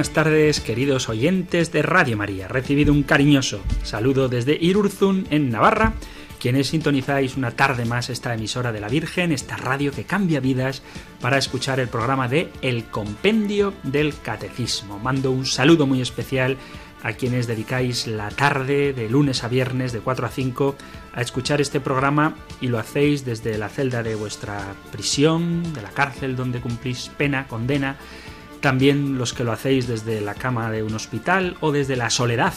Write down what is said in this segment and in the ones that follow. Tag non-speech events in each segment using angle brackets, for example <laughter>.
Buenas tardes, queridos oyentes de Radio María. Recibido un cariñoso saludo desde Irurzun, en Navarra, quienes sintonizáis una tarde más esta emisora de la Virgen, esta radio que cambia vidas, para escuchar el programa de El Compendio del Catecismo. Mando un saludo muy especial a quienes dedicáis la tarde de lunes a viernes de 4 a 5 a escuchar este programa y lo hacéis desde la celda de vuestra prisión, de la cárcel donde cumplís pena, condena, también los que lo hacéis desde la cama de un hospital o desde la soledad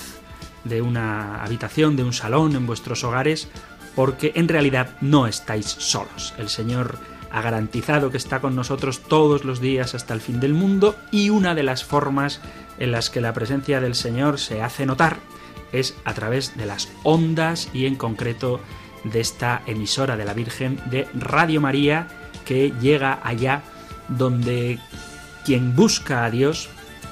de una habitación, de un salón en vuestros hogares, porque en realidad no estáis solos. El Señor ha garantizado que está con nosotros todos los días hasta el fin del mundo y una de las formas en las que la presencia del Señor se hace notar es a través de las ondas y en concreto de esta emisora de la Virgen de Radio María que llega allá donde quien busca a Dios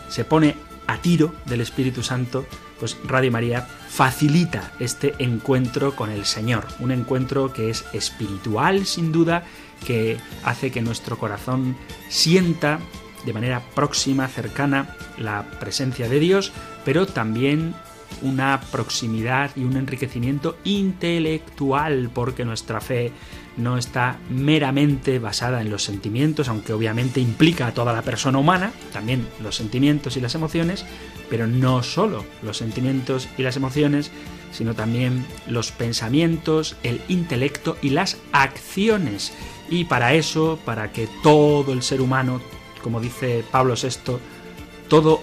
se pone a tiro del Espíritu Santo, pues Radio María facilita este encuentro con el Señor, un encuentro que es espiritual sin duda, que hace que nuestro corazón sienta de manera próxima, cercana, la presencia de Dios, pero también una proximidad y un enriquecimiento intelectual, porque nuestra fe no está meramente basada en los sentimientos, aunque obviamente implica a toda la persona humana, también los sentimientos y las emociones, pero no solo los sentimientos y las emociones, sino también los pensamientos, el intelecto y las acciones. Y para eso, para que todo el ser humano, como dice Pablo VI, todo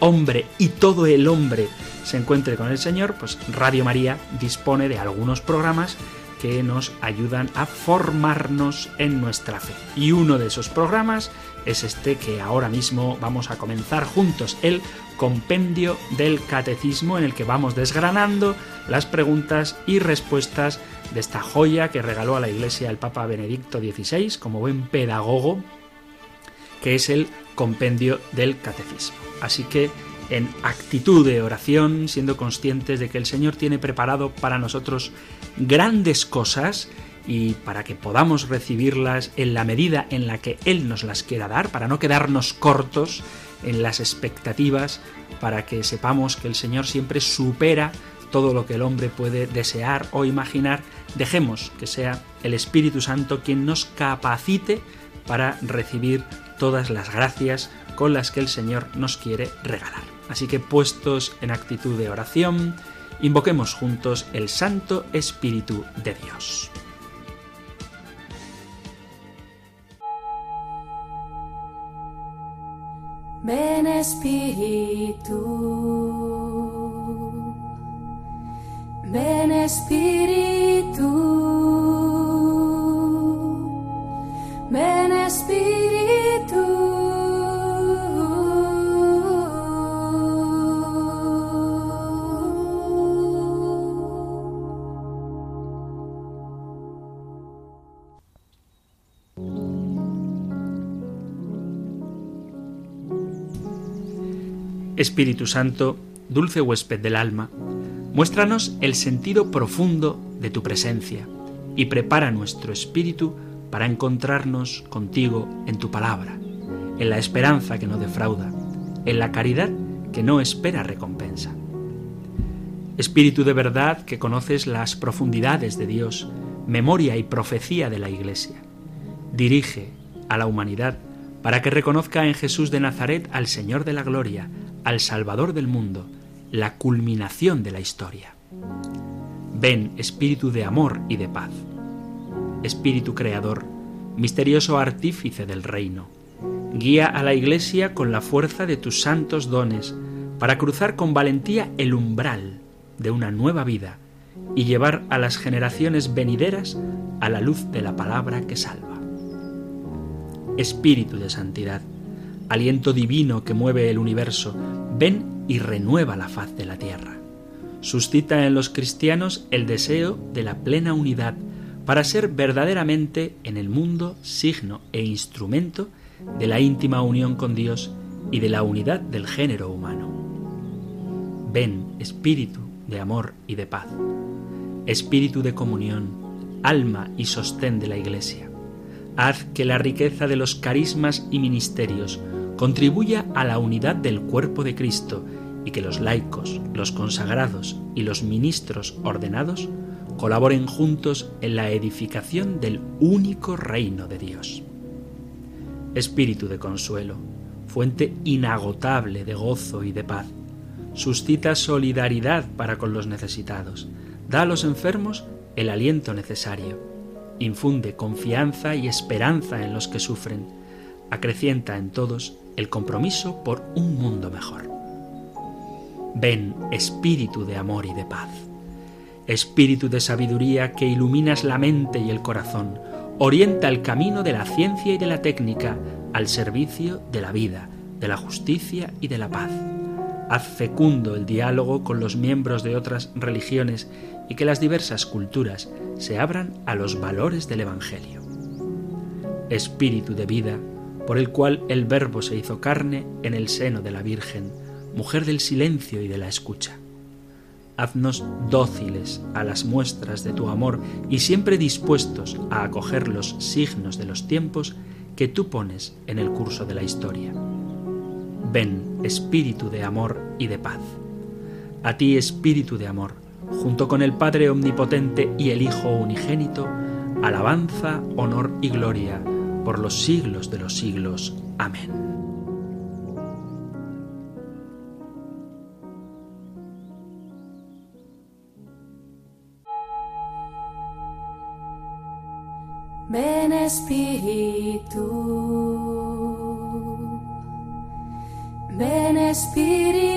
hombre y todo el hombre se encuentre con el Señor, pues Radio María dispone de algunos programas que nos ayudan a formarnos en nuestra fe. Y uno de esos programas es este que ahora mismo vamos a comenzar juntos, el compendio del catecismo en el que vamos desgranando las preguntas y respuestas de esta joya que regaló a la Iglesia el Papa Benedicto XVI como buen pedagogo, que es el compendio del catecismo. Así que en actitud de oración, siendo conscientes de que el Señor tiene preparado para nosotros grandes cosas y para que podamos recibirlas en la medida en la que Él nos las quiera dar, para no quedarnos cortos en las expectativas, para que sepamos que el Señor siempre supera todo lo que el hombre puede desear o imaginar, dejemos que sea el Espíritu Santo quien nos capacite para recibir todas las gracias con las que el Señor nos quiere regalar. Así que puestos en actitud de oración, invoquemos juntos el Santo Espíritu de Dios. Ven Espíritu, ven Espíritu, Espíritu Santo, dulce huésped del alma, muéstranos el sentido profundo de tu presencia y prepara nuestro espíritu para encontrarnos contigo en tu palabra, en la esperanza que no defrauda, en la caridad que no espera recompensa. Espíritu de verdad que conoces las profundidades de Dios, memoria y profecía de la Iglesia, dirige a la humanidad para que reconozca en Jesús de Nazaret al Señor de la Gloria, al Salvador del mundo, la culminación de la historia. Ven, Espíritu de amor y de paz. Espíritu Creador, misterioso artífice del reino, guía a la Iglesia con la fuerza de tus santos dones para cruzar con valentía el umbral de una nueva vida y llevar a las generaciones venideras a la luz de la palabra que salva. Espíritu de santidad, aliento divino que mueve el universo, ven y renueva la faz de la tierra. Suscita en los cristianos el deseo de la plena unidad para ser verdaderamente en el mundo signo e instrumento de la íntima unión con Dios y de la unidad del género humano. Ven, espíritu de amor y de paz, espíritu de comunión, alma y sostén de la Iglesia. Haz que la riqueza de los carismas y ministerios contribuya a la unidad del cuerpo de Cristo y que los laicos, los consagrados y los ministros ordenados colaboren juntos en la edificación del único reino de Dios. Espíritu de consuelo, fuente inagotable de gozo y de paz, suscita solidaridad para con los necesitados, da a los enfermos el aliento necesario, infunde confianza y esperanza en los que sufren, acrecienta en todos el compromiso por un mundo mejor. Ven, espíritu de amor y de paz. Espíritu de sabiduría que iluminas la mente y el corazón, orienta el camino de la ciencia y de la técnica al servicio de la vida, de la justicia y de la paz. Haz fecundo el diálogo con los miembros de otras religiones y que las diversas culturas se abran a los valores del Evangelio. Espíritu de vida, por el cual el Verbo se hizo carne en el seno de la Virgen, mujer del silencio y de la escucha haznos dóciles a las muestras de tu amor y siempre dispuestos a acoger los signos de los tiempos que tú pones en el curso de la historia. Ven, espíritu de amor y de paz. A ti, espíritu de amor, junto con el Padre Omnipotente y el Hijo Unigénito, alabanza, honor y gloria por los siglos de los siglos. Amén. Ven Espíritu, Espíritu,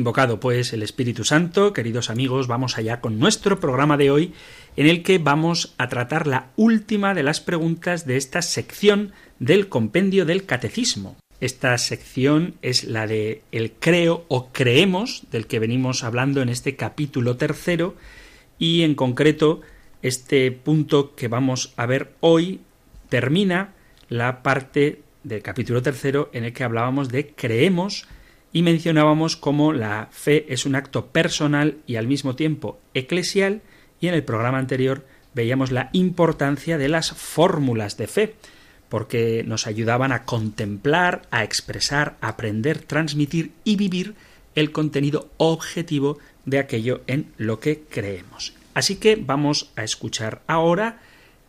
Invocado pues el Espíritu Santo, queridos amigos, vamos allá con nuestro programa de hoy en el que vamos a tratar la última de las preguntas de esta sección del compendio del catecismo. Esta sección es la de el creo o creemos, del que venimos hablando en este capítulo tercero, y en concreto este punto que vamos a ver hoy termina la parte del capítulo tercero en el que hablábamos de creemos y mencionábamos cómo la fe es un acto personal y al mismo tiempo eclesial y en el programa anterior veíamos la importancia de las fórmulas de fe, porque nos ayudaban a contemplar, a expresar, a aprender, transmitir y vivir el contenido objetivo de aquello en lo que creemos. Así que vamos a escuchar ahora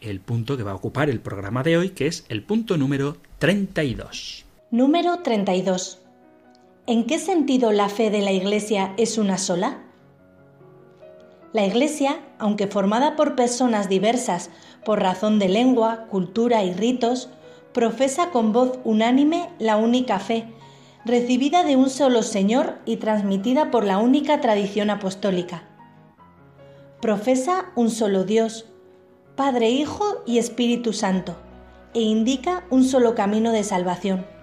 el punto que va a ocupar el programa de hoy, que es el punto número 32. Número 32. ¿En qué sentido la fe de la Iglesia es una sola? La Iglesia, aunque formada por personas diversas por razón de lengua, cultura y ritos, profesa con voz unánime la única fe, recibida de un solo Señor y transmitida por la única tradición apostólica. Profesa un solo Dios, Padre, Hijo y Espíritu Santo, e indica un solo camino de salvación.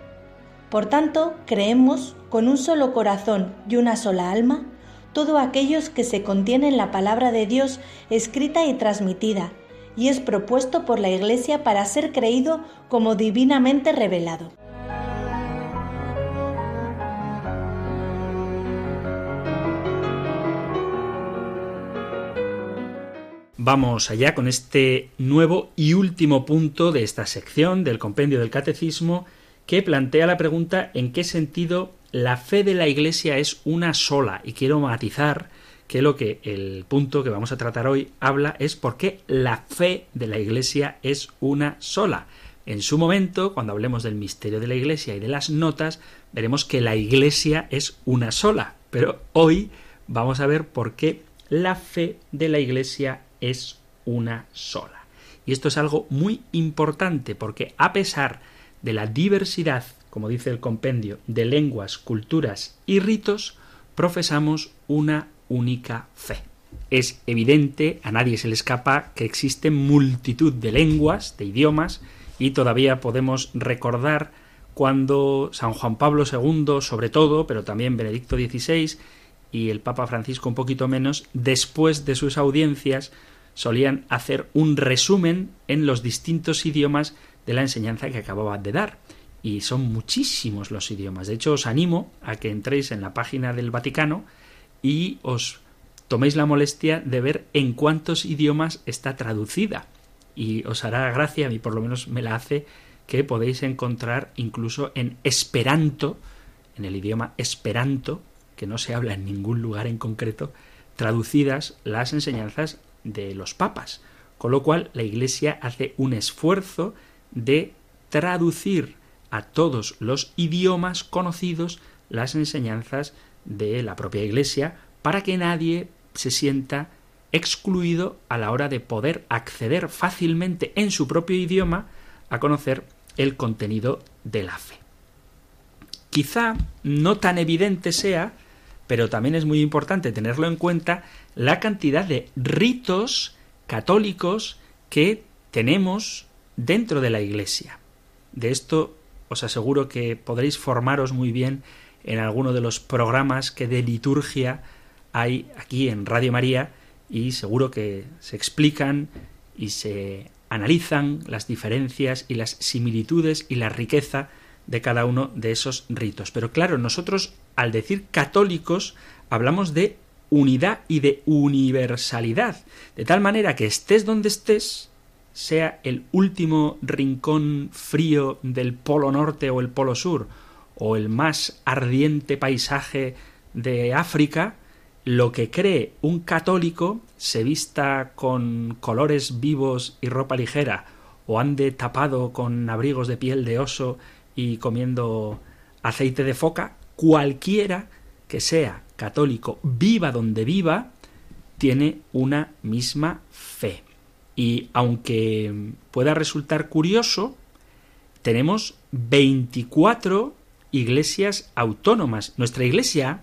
Por tanto, creemos, con un solo corazón y una sola alma, todo aquellos que se contiene en la palabra de Dios escrita y transmitida, y es propuesto por la Iglesia para ser creído como divinamente revelado. Vamos allá con este nuevo y último punto de esta sección del compendio del catecismo que plantea la pregunta en qué sentido la fe de la Iglesia es una sola. Y quiero matizar que lo que el punto que vamos a tratar hoy habla es por qué la fe de la Iglesia es una sola. En su momento, cuando hablemos del misterio de la Iglesia y de las notas, veremos que la Iglesia es una sola. Pero hoy vamos a ver por qué la fe de la Iglesia es una sola. Y esto es algo muy importante porque a pesar de la diversidad, como dice el compendio, de lenguas, culturas y ritos, profesamos una única fe. Es evidente, a nadie se le escapa, que existe multitud de lenguas, de idiomas, y todavía podemos recordar cuando San Juan Pablo II, sobre todo, pero también Benedicto XVI y el Papa Francisco un poquito menos, después de sus audiencias, solían hacer un resumen en los distintos idiomas de la enseñanza que acababan de dar. Y son muchísimos los idiomas. De hecho, os animo a que entréis en la página del Vaticano y os toméis la molestia de ver en cuántos idiomas está traducida. Y os hará gracia, a mí por lo menos me la hace, que podéis encontrar incluso en esperanto, en el idioma esperanto, que no se habla en ningún lugar en concreto, traducidas las enseñanzas de los papas. Con lo cual la Iglesia hace un esfuerzo de traducir a todos los idiomas conocidos las enseñanzas de la propia Iglesia para que nadie se sienta excluido a la hora de poder acceder fácilmente en su propio idioma a conocer el contenido de la fe. Quizá no tan evidente sea, pero también es muy importante tenerlo en cuenta, la cantidad de ritos católicos que tenemos dentro de la Iglesia. De esto os aseguro que podréis formaros muy bien en alguno de los programas que de liturgia hay aquí en Radio María y seguro que se explican y se analizan las diferencias y las similitudes y la riqueza de cada uno de esos ritos. Pero claro, nosotros al decir católicos hablamos de unidad y de universalidad, de tal manera que estés donde estés, sea el último rincón frío del Polo Norte o el Polo Sur, o el más ardiente paisaje de África, lo que cree un católico se vista con colores vivos y ropa ligera, o ande tapado con abrigos de piel de oso y comiendo aceite de foca, cualquiera que sea católico, viva donde viva, tiene una misma fe. Y aunque pueda resultar curioso, tenemos 24 iglesias autónomas. Nuestra iglesia,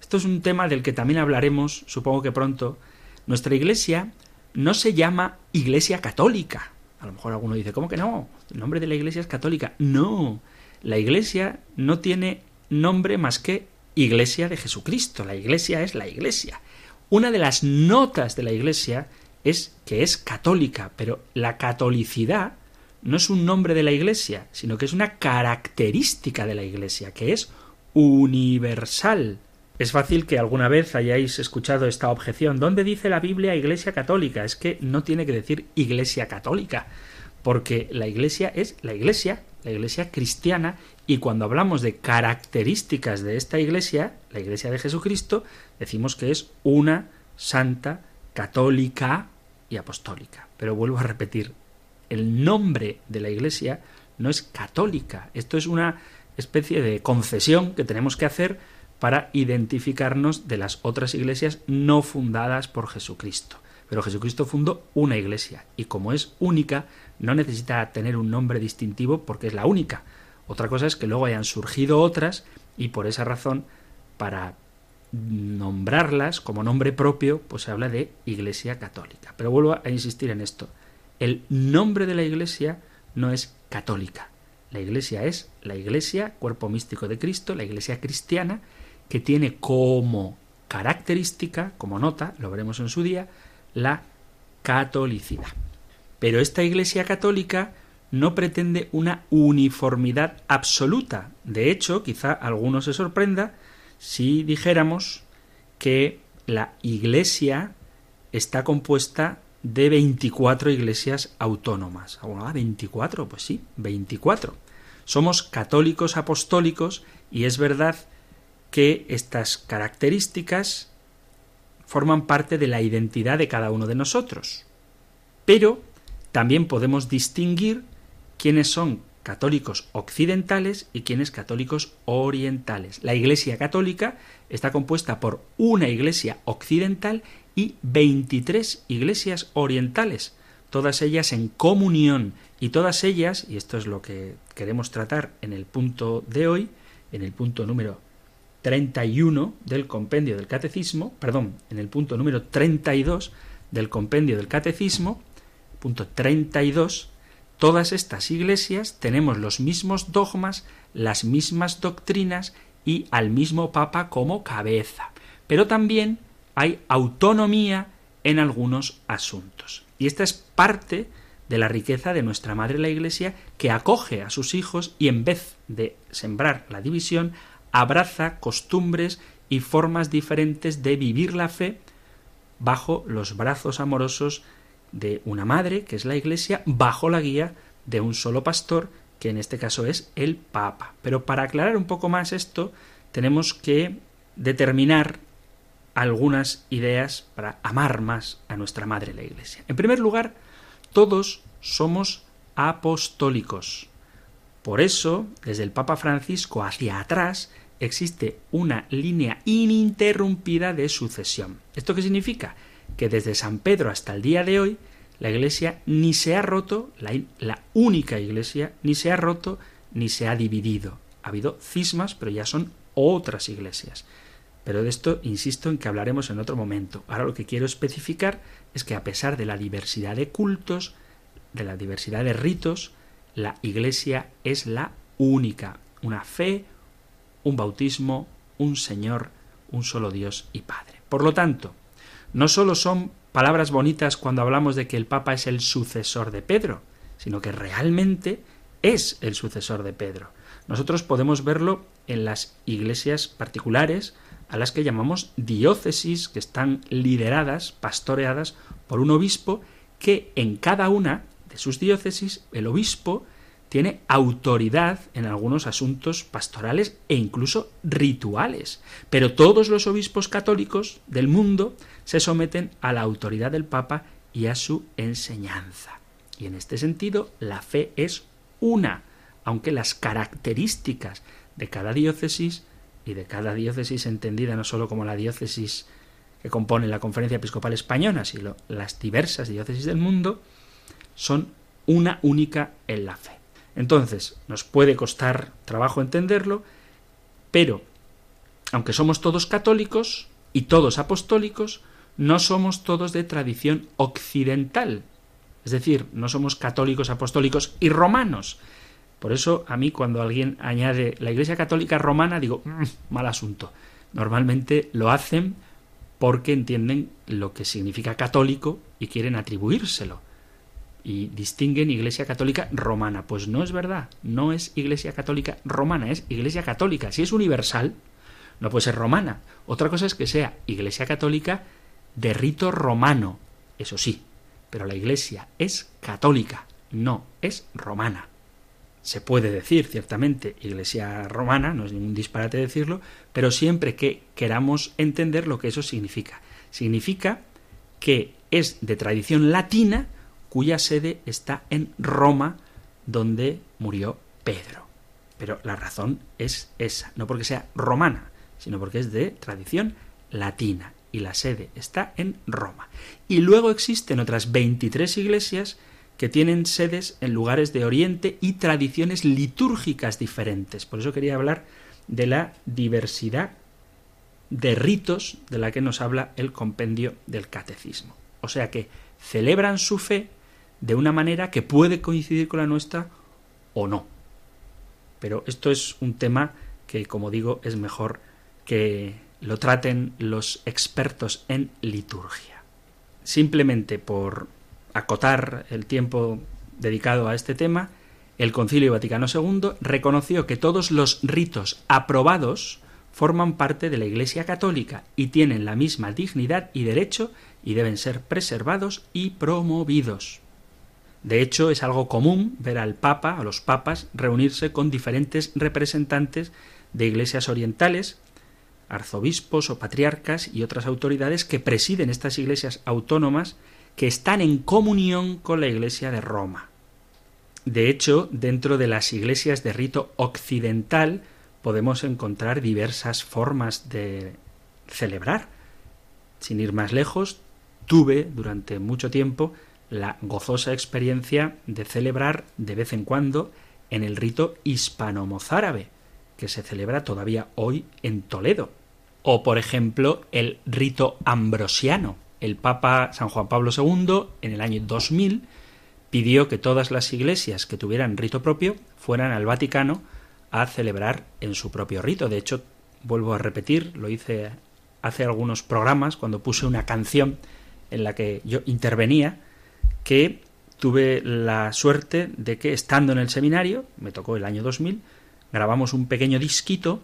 esto es un tema del que también hablaremos, supongo que pronto, nuestra iglesia no se llama iglesia católica. A lo mejor alguno dice, ¿cómo que no? El nombre de la iglesia es católica. No, la iglesia no tiene nombre más que iglesia de Jesucristo. La iglesia es la iglesia. Una de las notas de la iglesia es que es católica, pero la catolicidad no es un nombre de la iglesia, sino que es una característica de la iglesia, que es universal. Es fácil que alguna vez hayáis escuchado esta objeción. ¿Dónde dice la Biblia Iglesia Católica? Es que no tiene que decir Iglesia Católica, porque la Iglesia es la Iglesia, la Iglesia cristiana, y cuando hablamos de características de esta Iglesia, la Iglesia de Jesucristo, decimos que es una santa, católica, y apostólica. Pero vuelvo a repetir, el nombre de la Iglesia no es católica. Esto es una especie de concesión que tenemos que hacer para identificarnos de las otras iglesias no fundadas por Jesucristo. Pero Jesucristo fundó una iglesia y como es única, no necesita tener un nombre distintivo porque es la única. Otra cosa es que luego hayan surgido otras y por esa razón, para nombrarlas como nombre propio, pues se habla de Iglesia Católica. Pero vuelvo a insistir en esto. El nombre de la Iglesia no es católica. La Iglesia es la Iglesia, cuerpo místico de Cristo, la Iglesia cristiana, que tiene como característica, como nota, lo veremos en su día, la catolicidad. Pero esta Iglesia católica no pretende una uniformidad absoluta. De hecho, quizá alguno se sorprenda si dijéramos que la Iglesia está compuesta de 24 iglesias autónomas. Ah, 24, pues sí, 24. Somos católicos apostólicos y es verdad que estas características forman parte de la identidad de cada uno de nosotros. Pero también podemos distinguir quiénes son católicos occidentales y quienes católicos orientales. La Iglesia católica está compuesta por una Iglesia occidental y 23 iglesias orientales, todas ellas en comunión y todas ellas, y esto es lo que queremos tratar en el punto de hoy, en el punto número 31 del compendio del catecismo, perdón, en el punto número 32 del compendio del catecismo, punto 32, todas estas iglesias tenemos los mismos dogmas, las mismas doctrinas y al mismo Papa como cabeza. Pero también hay autonomía en algunos asuntos. Y esta es parte de la riqueza de nuestra Madre la Iglesia, que acoge a sus hijos y en vez de sembrar la división, abraza costumbres y formas diferentes de vivir la fe bajo los brazos amorosos de una madre, que es la Iglesia, bajo la guía de un solo pastor, que en este caso es el Papa. Pero para aclarar un poco más esto, tenemos que determinar algunas ideas para amar más a nuestra Madre la Iglesia. En primer lugar, todos somos apostólicos. Por eso, desde el Papa Francisco hacia atrás, existe una línea ininterrumpida de sucesión. ¿Esto qué significa? Que desde San Pedro hasta el día de hoy, la Iglesia ni se ha roto, la, la, única Iglesia, ni se ha roto ni se ha dividido. Ha habido cismas, pero ya son otras iglesias. Pero de esto insisto en que hablaremos en otro momento. Ahora lo que quiero especificar es que a pesar de la diversidad de cultos, de la diversidad de ritos, la Iglesia es la única. Una fe, un bautismo, un Señor, un solo Dios y Padre. Por lo tanto, no solo son palabras bonitas cuando hablamos de que el Papa es el sucesor de Pedro, sino que realmente es el sucesor de Pedro. Nosotros podemos verlo en las iglesias particulares, a las que llamamos diócesis, que están lideradas, pastoreadas por un obispo, que en cada una de sus diócesis el obispo tiene autoridad en algunos asuntos pastorales e incluso rituales. Pero todos los obispos católicos del mundo se someten a la autoridad del Papa y a su enseñanza. Y en este sentido, la fe es una, aunque las características de cada diócesis y de cada diócesis entendida no solo como la diócesis que compone la Conferencia Episcopal Española, sino las diversas diócesis del mundo, son una única en la fe. Entonces, nos puede costar trabajo entenderlo, pero, aunque somos todos católicos y todos apostólicos, no somos todos de tradición occidental. Es decir, no somos católicos, apostólicos y romanos, por eso a mí cuando alguien añade la Iglesia Católica Romana digo, mm, mal asunto. Normalmente lo hacen porque entienden lo que significa católico y quieren atribuírselo. Y distinguen Iglesia Católica Romana. Pues no es verdad, no es Iglesia Católica Romana, es Iglesia Católica. Si es universal, no puede ser romana. Otra cosa es que sea Iglesia Católica de rito romano, eso sí, pero la Iglesia es católica, no es romana se puede decir ciertamente Iglesia romana, no es ningún disparate decirlo, pero siempre que queramos entender lo que eso significa. Significa que es de tradición latina cuya sede está en Roma, donde murió Pedro. Pero la razón es esa, no porque sea romana, sino porque es de tradición latina y la sede está en Roma. Y luego existen otras 23 iglesias que tienen sedes en lugares de Oriente y tradiciones litúrgicas diferentes. Por eso quería hablar de la diversidad de ritos de la que nos habla el compendio del catecismo. O sea que celebran su fe de una manera que puede coincidir con la nuestra o no. Pero esto es un tema que, como digo, es mejor que lo traten los expertos en liturgia. Simplemente por acotar el tiempo dedicado a este tema, el Concilio Vaticano II reconoció que todos los ritos aprobados forman parte de la Iglesia Católica y tienen la misma dignidad y derecho y deben ser preservados y promovidos. De hecho, es algo común ver al Papa, a los papas, reunirse con diferentes representantes de iglesias orientales, arzobispos o patriarcas y otras autoridades que presiden estas iglesias autónomas que están en comunión con la Iglesia de Roma. De hecho, dentro de las iglesias de rito occidental podemos encontrar diversas formas de celebrar. Sin ir más lejos, tuve durante mucho tiempo la gozosa experiencia de celebrar de vez en cuando en el rito hispano-mozárabe, que se celebra todavía hoy en Toledo. O, por ejemplo, el rito ambrosiano. El Papa San Juan Pablo II, en el año 2000, pidió que todas las iglesias que tuvieran rito propio fueran al Vaticano a celebrar en su propio rito. De hecho, vuelvo a repetir, lo hice hace algunos programas cuando puse una canción en la que yo intervenía, que tuve la suerte de que estando en el seminario, me tocó el año 2000, grabamos un pequeño disquito,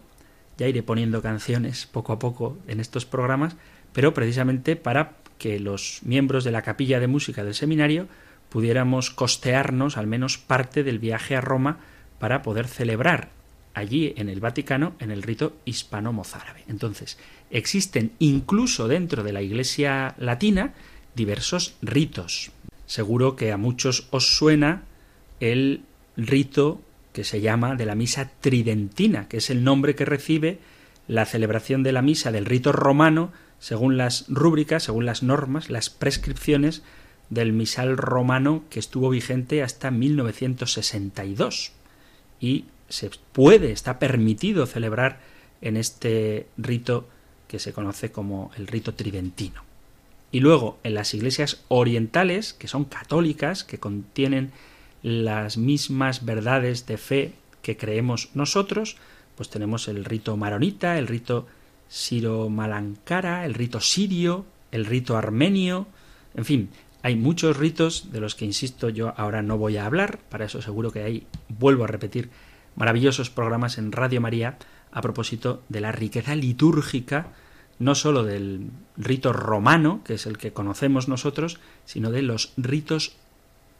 ya iré poniendo canciones poco a poco en estos programas, pero precisamente para que los miembros de la capilla de música del seminario pudiéramos costearnos al menos parte del viaje a Roma para poder celebrar allí en el Vaticano en el rito hispano-mozárabe. Entonces, existen incluso dentro de la Iglesia latina diversos ritos. Seguro que a muchos os suena el rito que se llama de la misa tridentina, que es el nombre que recibe la celebración de la misa del rito romano según las rúbricas, según las normas, las prescripciones del misal romano que estuvo vigente hasta 1962 y se puede, está permitido celebrar en este rito que se conoce como el rito tridentino. Y luego en las iglesias orientales, que son católicas, que contienen las mismas verdades de fe que creemos nosotros, pues tenemos el rito maronita, el rito siro-malankara, el rito sirio, el rito armenio, en fin, hay muchos ritos de los que, insisto, yo ahora no voy a hablar, para eso seguro que hay, vuelvo a repetir, maravillosos programas en Radio María a propósito de la riqueza litúrgica, no sólo del rito romano, que es el que conocemos nosotros, sino de los ritos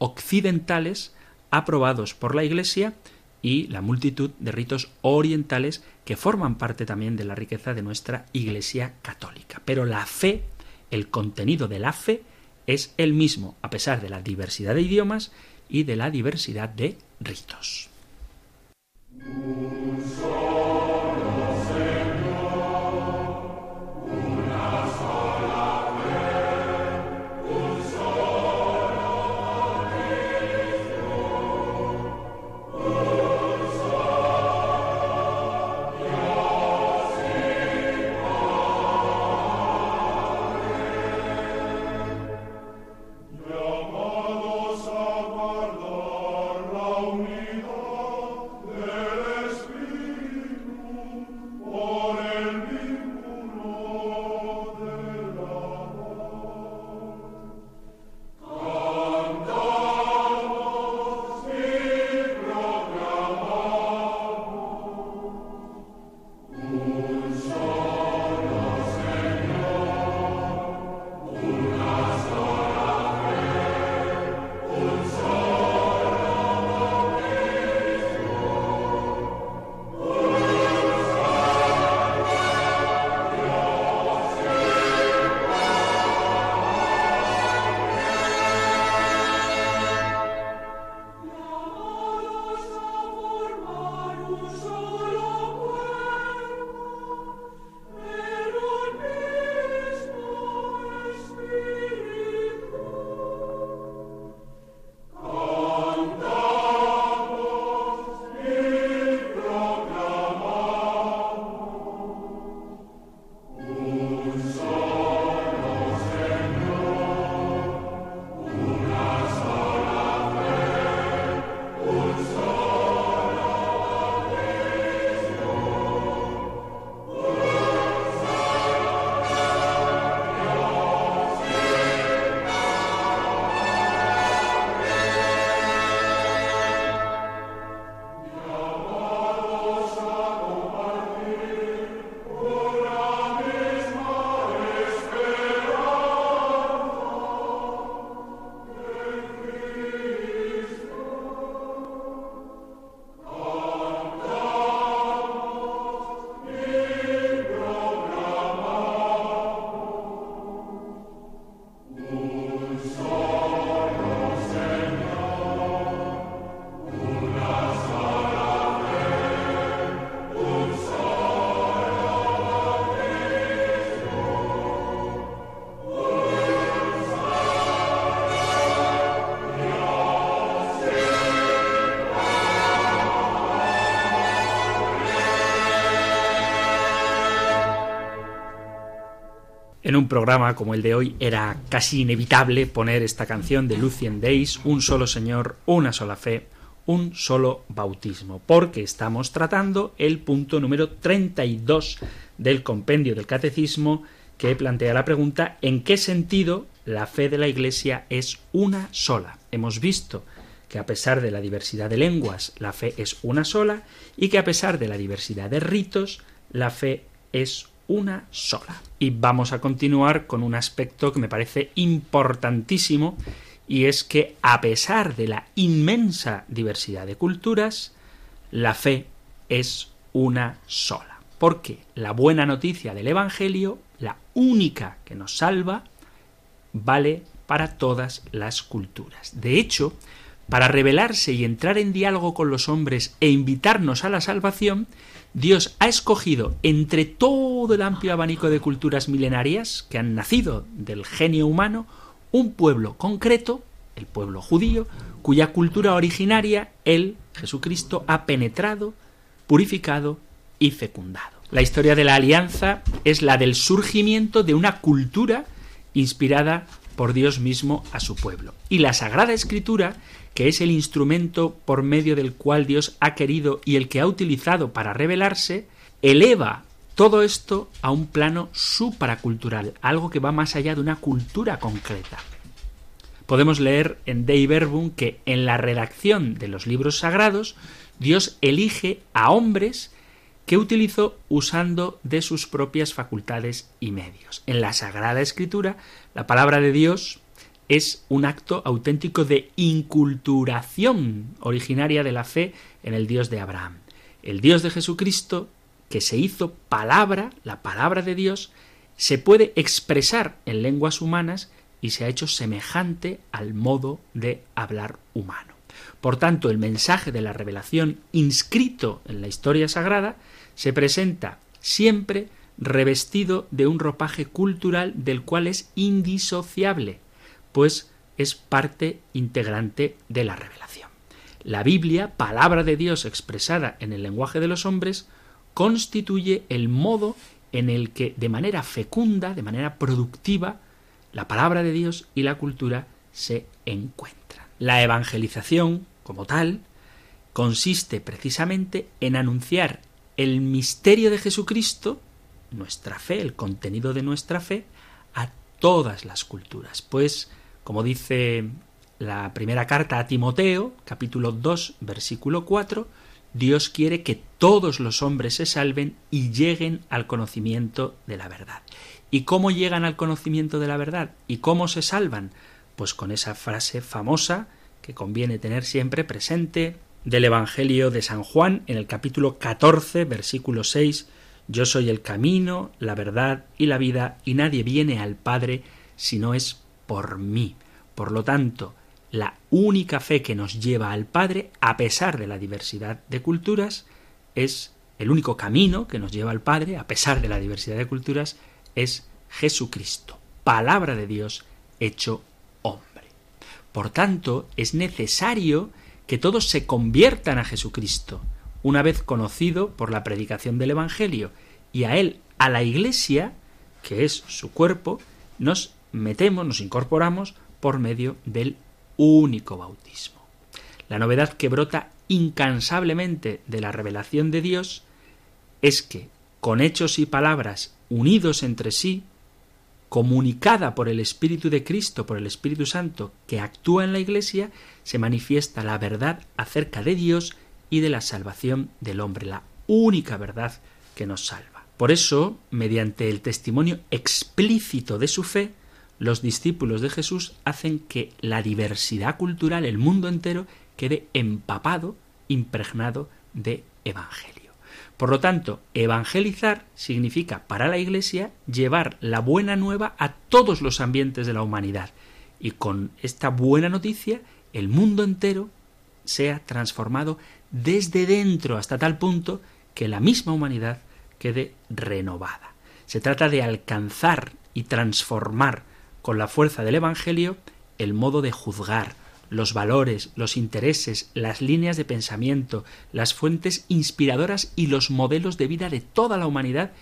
occidentales aprobados por la Iglesia y la multitud de ritos orientales que forman parte también de la riqueza de nuestra Iglesia católica. Pero la fe, el contenido de la fe, es el mismo, a pesar de la diversidad de idiomas y de la diversidad de ritos. En un programa como el de hoy era casi inevitable poner esta canción de Lucien Days, Un solo Señor, una sola fe, un solo bautismo, porque estamos tratando el punto número 32 del compendio del catecismo que plantea la pregunta ¿en qué sentido la fe de la Iglesia es una sola? Hemos visto que a pesar de la diversidad de lenguas, la fe es una sola y que a pesar de la diversidad de ritos, la fe es una sola. Y vamos a continuar con un aspecto que me parece importantísimo y es que a pesar de la inmensa diversidad de culturas, la fe es una sola. Porque la buena noticia del Evangelio, la única que nos salva, vale para todas las culturas. De hecho, para revelarse y entrar en diálogo con los hombres e invitarnos a la salvación, Dios ha escogido entre todo el amplio abanico de culturas milenarias que han nacido del genio humano un pueblo concreto, el pueblo judío, cuya cultura originaria él, Jesucristo, ha penetrado, purificado y fecundado. La historia de la alianza es la del surgimiento de una cultura inspirada por Dios mismo a su pueblo. Y la Sagrada Escritura que es el instrumento por medio del cual Dios ha querido y el que ha utilizado para revelarse, eleva todo esto a un plano supracultural, algo que va más allá de una cultura concreta. Podemos leer en Dei Verbum que en la redacción de los libros sagrados Dios elige a hombres que utilizó usando de sus propias facultades y medios. En la Sagrada Escritura, la palabra de Dios es un acto auténtico de inculturación originaria de la fe en el Dios de Abraham. El Dios de Jesucristo, que se hizo palabra, la palabra de Dios, se puede expresar en lenguas humanas y se ha hecho semejante al modo de hablar humano. Por tanto, el mensaje de la revelación inscrito en la historia sagrada se presenta siempre revestido de un ropaje cultural del cual es indisociable pues es parte integrante de la revelación. La Biblia, palabra de Dios expresada en el lenguaje de los hombres, constituye el modo en el que de manera fecunda, de manera productiva, la palabra de Dios y la cultura se encuentran. La evangelización, como tal, consiste precisamente en anunciar el misterio de Jesucristo, nuestra fe, el contenido de nuestra fe, a todas las culturas, pues como dice la primera carta a Timoteo, capítulo 2, versículo 4, Dios quiere que todos los hombres se salven y lleguen al conocimiento de la verdad. ¿Y cómo llegan al conocimiento de la verdad? ¿Y cómo se salvan? Pues con esa frase famosa que conviene tener siempre presente del Evangelio de San Juan en el capítulo 14, versículo 6, Yo soy el camino, la verdad y la vida, y nadie viene al Padre si no es por mí. Por lo tanto, la única fe que nos lleva al Padre, a pesar de la diversidad de culturas, es el único camino que nos lleva al Padre, a pesar de la diversidad de culturas, es Jesucristo, palabra de Dios hecho hombre. Por tanto, es necesario que todos se conviertan a Jesucristo, una vez conocido por la predicación del Evangelio, y a Él, a la Iglesia, que es su cuerpo, nos metemos, nos incorporamos por medio del único bautismo. La novedad que brota incansablemente de la revelación de Dios es que, con hechos y palabras unidos entre sí, comunicada por el Espíritu de Cristo, por el Espíritu Santo, que actúa en la Iglesia, se manifiesta la verdad acerca de Dios y de la salvación del hombre, la única verdad que nos salva. Por eso, mediante el testimonio explícito de su fe, los discípulos de Jesús hacen que la diversidad cultural, el mundo entero, quede empapado, impregnado de Evangelio. Por lo tanto, evangelizar significa para la Iglesia llevar la buena nueva a todos los ambientes de la humanidad. Y con esta buena noticia, el mundo entero sea transformado desde dentro hasta tal punto que la misma humanidad quede renovada. Se trata de alcanzar y transformar con la fuerza del Evangelio el modo de juzgar, los valores, los intereses, las líneas de pensamiento, las fuentes inspiradoras y los modelos de vida de toda la humanidad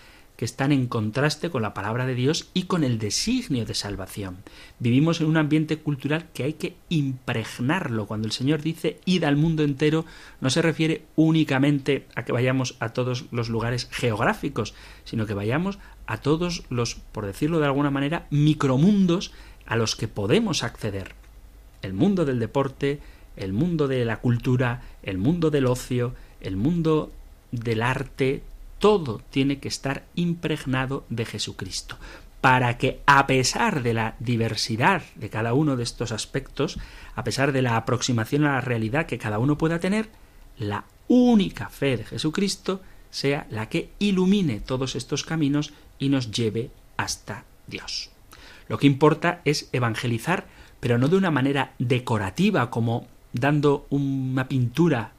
que están en contraste con la palabra de Dios y con el designio de salvación. Vivimos en un ambiente cultural que hay que impregnarlo. Cuando el Señor dice id al mundo entero, no se refiere únicamente a que vayamos a todos los lugares geográficos, sino que vayamos a todos los, por decirlo de alguna manera, micromundos a los que podemos acceder. El mundo del deporte, el mundo de la cultura, el mundo del ocio, el mundo del arte, todo tiene que estar impregnado de Jesucristo, para que a pesar de la diversidad de cada uno de estos aspectos, a pesar de la aproximación a la realidad que cada uno pueda tener, la única fe de Jesucristo sea la que ilumine todos estos caminos y nos lleve hasta Dios. Lo que importa es evangelizar, pero no de una manera decorativa como dando una pintura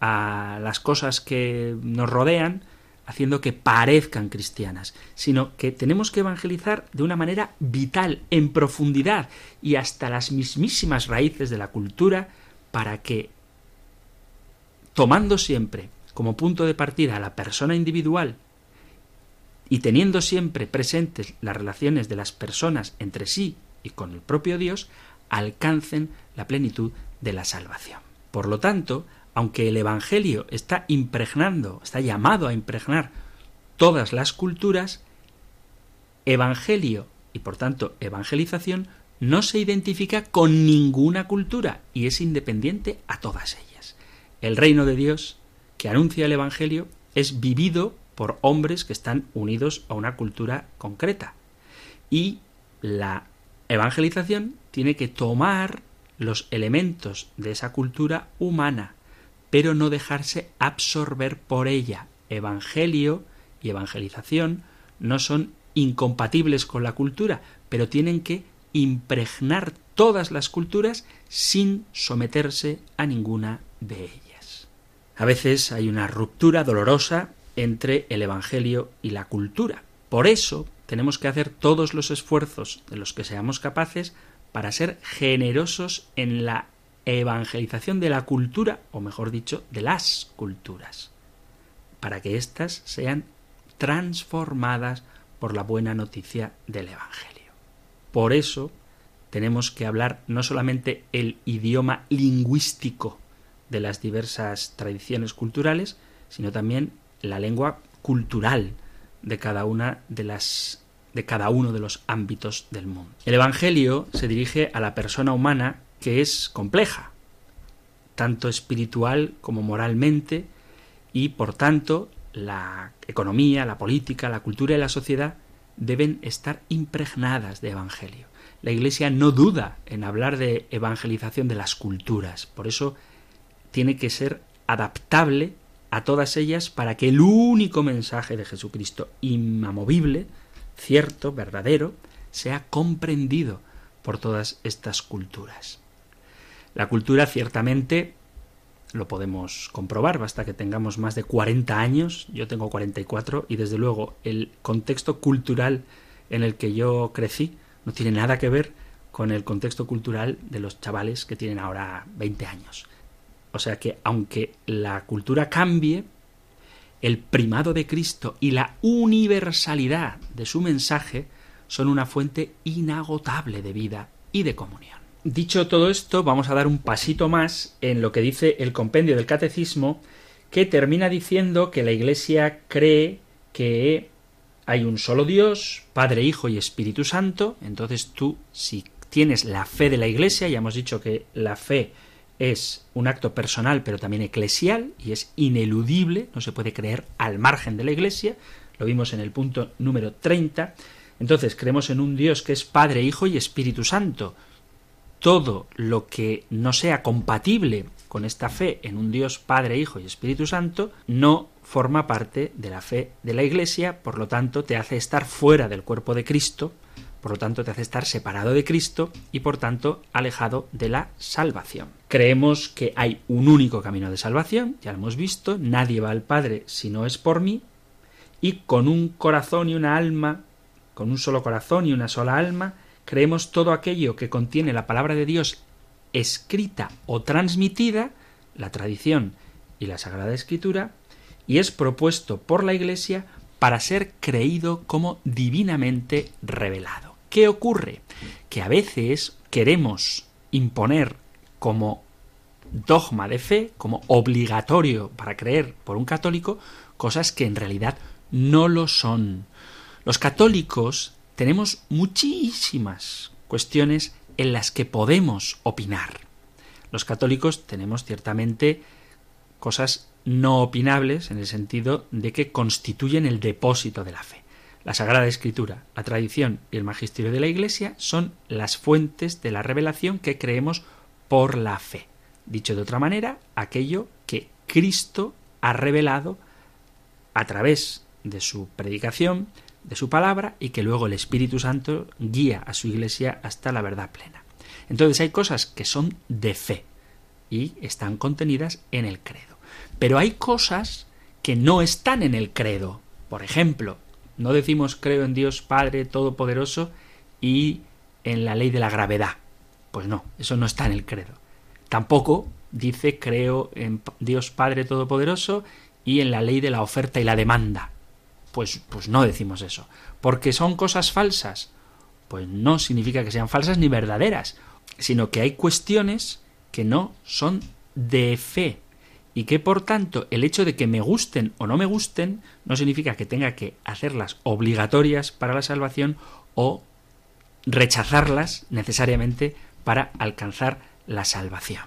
a las cosas que nos rodean, haciendo que parezcan cristianas, sino que tenemos que evangelizar de una manera vital, en profundidad y hasta las mismísimas raíces de la cultura, para que, tomando siempre como punto de partida a la persona individual y teniendo siempre presentes las relaciones de las personas entre sí y con el propio Dios, alcancen la plenitud de la salvación. Por lo tanto, aunque el Evangelio está impregnando, está llamado a impregnar todas las culturas, Evangelio y por tanto evangelización no se identifica con ninguna cultura y es independiente a todas ellas. El reino de Dios que anuncia el Evangelio es vivido por hombres que están unidos a una cultura concreta. Y la evangelización tiene que tomar los elementos de esa cultura humana, pero no dejarse absorber por ella. Evangelio y evangelización no son incompatibles con la cultura, pero tienen que impregnar todas las culturas sin someterse a ninguna de ellas. A veces hay una ruptura dolorosa entre el Evangelio y la cultura. Por eso tenemos que hacer todos los esfuerzos de los que seamos capaces para ser generosos en la evangelización de la cultura, o mejor dicho, de las culturas, para que éstas sean transformadas por la buena noticia del Evangelio. Por eso tenemos que hablar no solamente el idioma lingüístico de las diversas tradiciones culturales, sino también la lengua cultural de cada una de las de cada uno de los ámbitos del mundo. El Evangelio se dirige a la persona humana que es compleja, tanto espiritual como moralmente, y por tanto la economía, la política, la cultura y la sociedad deben estar impregnadas de Evangelio. La Iglesia no duda en hablar de evangelización de las culturas, por eso tiene que ser adaptable a todas ellas para que el único mensaje de Jesucristo, inamovible, cierto, verdadero, sea comprendido por todas estas culturas. La cultura ciertamente lo podemos comprobar, basta que tengamos más de 40 años, yo tengo 44 y desde luego el contexto cultural en el que yo crecí no tiene nada que ver con el contexto cultural de los chavales que tienen ahora 20 años. O sea que aunque la cultura cambie, el primado de Cristo y la universalidad de su mensaje son una fuente inagotable de vida y de comunión. Dicho todo esto, vamos a dar un pasito más en lo que dice el compendio del catecismo, que termina diciendo que la Iglesia cree que hay un solo Dios, Padre, Hijo y Espíritu Santo, entonces tú, si tienes la fe de la Iglesia, ya hemos dicho que la fe es un acto personal pero también eclesial y es ineludible, no se puede creer al margen de la Iglesia, lo vimos en el punto número 30, entonces creemos en un Dios que es Padre, Hijo y Espíritu Santo, todo lo que no sea compatible con esta fe en un Dios Padre, Hijo y Espíritu Santo no forma parte de la fe de la Iglesia, por lo tanto te hace estar fuera del cuerpo de Cristo, por lo tanto te hace estar separado de Cristo y por tanto alejado de la salvación. Creemos que hay un único camino de salvación, ya lo hemos visto, nadie va al Padre si no es por mí, y con un corazón y una alma, con un solo corazón y una sola alma, creemos todo aquello que contiene la palabra de Dios escrita o transmitida, la tradición y la Sagrada Escritura, y es propuesto por la Iglesia para ser creído como divinamente revelado. ¿Qué ocurre? Que a veces queremos imponer como dogma de fe, como obligatorio para creer por un católico, cosas que en realidad no lo son. Los católicos tenemos muchísimas cuestiones en las que podemos opinar. Los católicos tenemos ciertamente cosas no opinables en el sentido de que constituyen el depósito de la fe. La Sagrada Escritura, la tradición y el magisterio de la Iglesia son las fuentes de la revelación que creemos por la fe. Dicho de otra manera, aquello que Cristo ha revelado a través de su predicación, de su palabra, y que luego el Espíritu Santo guía a su Iglesia hasta la verdad plena. Entonces hay cosas que son de fe y están contenidas en el credo. Pero hay cosas que no están en el credo. Por ejemplo, no decimos creo en Dios Padre Todopoderoso y en la ley de la gravedad. Pues no, eso no está en el credo. Tampoco dice creo en Dios Padre Todopoderoso y en la ley de la oferta y la demanda. Pues, pues no decimos eso. ¿Porque son cosas falsas? Pues no significa que sean falsas ni verdaderas, sino que hay cuestiones que no son de fe y que por tanto el hecho de que me gusten o no me gusten no significa que tenga que hacerlas obligatorias para la salvación o rechazarlas necesariamente para alcanzar la salvación.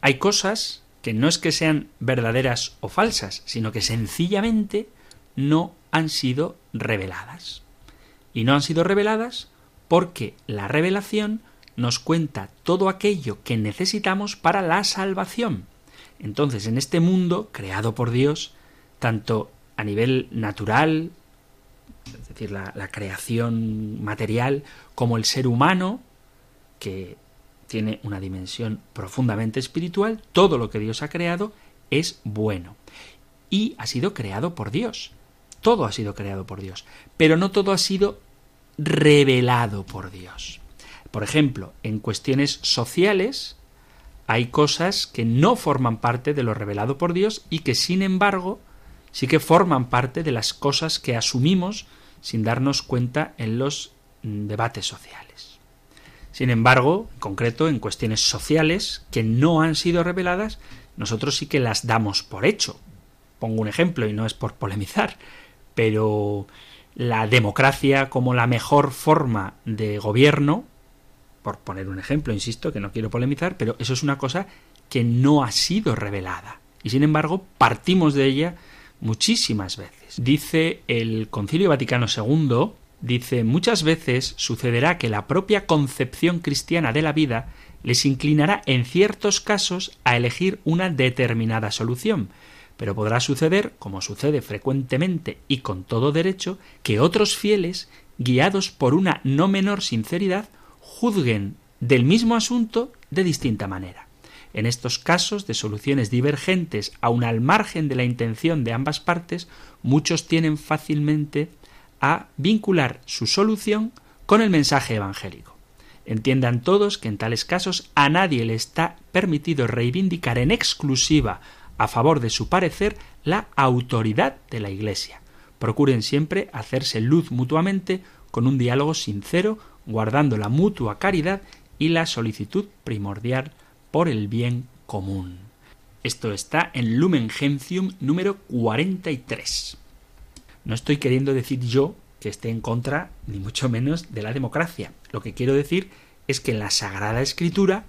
Hay cosas que no es que sean verdaderas o falsas, sino que sencillamente no han sido reveladas. Y no han sido reveladas porque la revelación nos cuenta todo aquello que necesitamos para la salvación. Entonces, en este mundo creado por Dios, tanto a nivel natural, es decir, la, creación material, como el ser humano, que tiene una dimensión profundamente espiritual, todo lo que Dios ha creado es bueno. Y ha sido creado por Dios. Todo ha sido creado por Dios. Pero no todo ha sido revelado por Dios. Por ejemplo, en cuestiones sociales hay cosas que no forman parte de lo revelado por Dios y que sin embargo sí que forman parte de las cosas que asumimos sin darnos cuenta en los mm, debates sociales. Sin embargo, en concreto, en cuestiones sociales que no han sido reveladas, nosotros sí que las damos por hecho. Pongo un ejemplo y no es por polemizar, pero la democracia como la mejor forma de gobierno, por poner un ejemplo, insisto, que no quiero polemizar, pero eso es una cosa que no ha sido revelada. Y sin embargo, partimos de ella muchísimas veces. Dice el Concilio Vaticano II Dice, muchas veces sucederá que la propia concepción cristiana de la vida les inclinará en ciertos casos a elegir una determinada solución, pero podrá suceder, como sucede frecuentemente y con todo derecho, que otros fieles, guiados por una no menor sinceridad, juzguen del mismo asunto de distinta manera. En estos casos de soluciones divergentes, aun al margen de la intención de ambas partes, muchos tienen fácilmente a vincular su solución con el mensaje evangélico. Entiendan todos que en tales casos a nadie le está permitido reivindicar en exclusiva a favor de su parecer la autoridad de la Iglesia. Procuren siempre hacerse luz mutuamente con un diálogo sincero, guardando la mutua caridad y la solicitud primordial por el bien común. Esto está en Lumen Gentium número 43. No estoy queriendo decir yo que esté en contra, ni mucho menos, de la democracia. Lo que quiero decir es que en la Sagrada Escritura,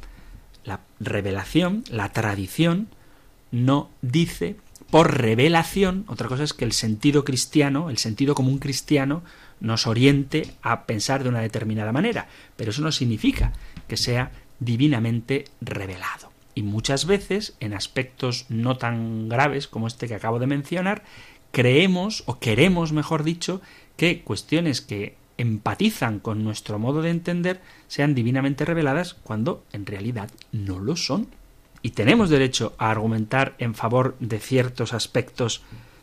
la revelación, la tradición, no dice por revelación, otra cosa es que el sentido cristiano, el sentido común cristiano, nos oriente a pensar de una determinada manera, pero eso no significa que sea divinamente revelado. Y muchas veces, en aspectos no tan graves como este que acabo de mencionar, creemos o queremos, mejor dicho, que cuestiones que empatizan con nuestro modo de entender sean divinamente reveladas cuando en realidad no lo son. Y tenemos derecho a argumentar en favor de ciertos aspectos